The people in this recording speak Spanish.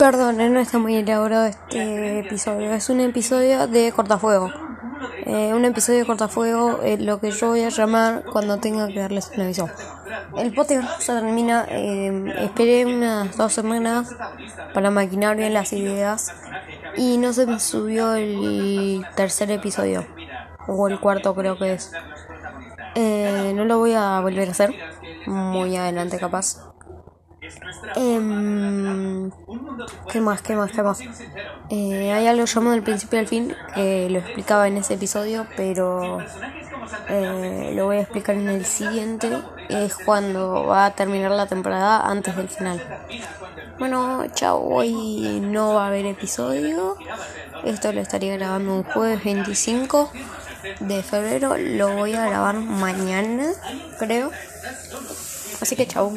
Perdón, no está muy elaborado este episodio. Es un episodio de cortafuego. Eh, un episodio de cortafuego es lo que yo voy a llamar cuando tenga que darles un aviso. El podcast se termina. Eh, esperé unas dos semanas para maquinar bien las ideas y no se me subió el tercer episodio o el cuarto creo que es. Eh, no lo voy a volver a hacer. Muy adelante capaz. Eh, ¿Qué más? ¿Qué más? ¿Qué más? Eh, hay algo llamado del principio al fin que lo explicaba en ese episodio, pero eh, lo voy a explicar en el siguiente. Es cuando va a terminar la temporada antes del final. Bueno, chao. Hoy no va a haber episodio. Esto lo estaría grabando un jueves 25 de febrero. Lo voy a grabar mañana, creo. Así que chao.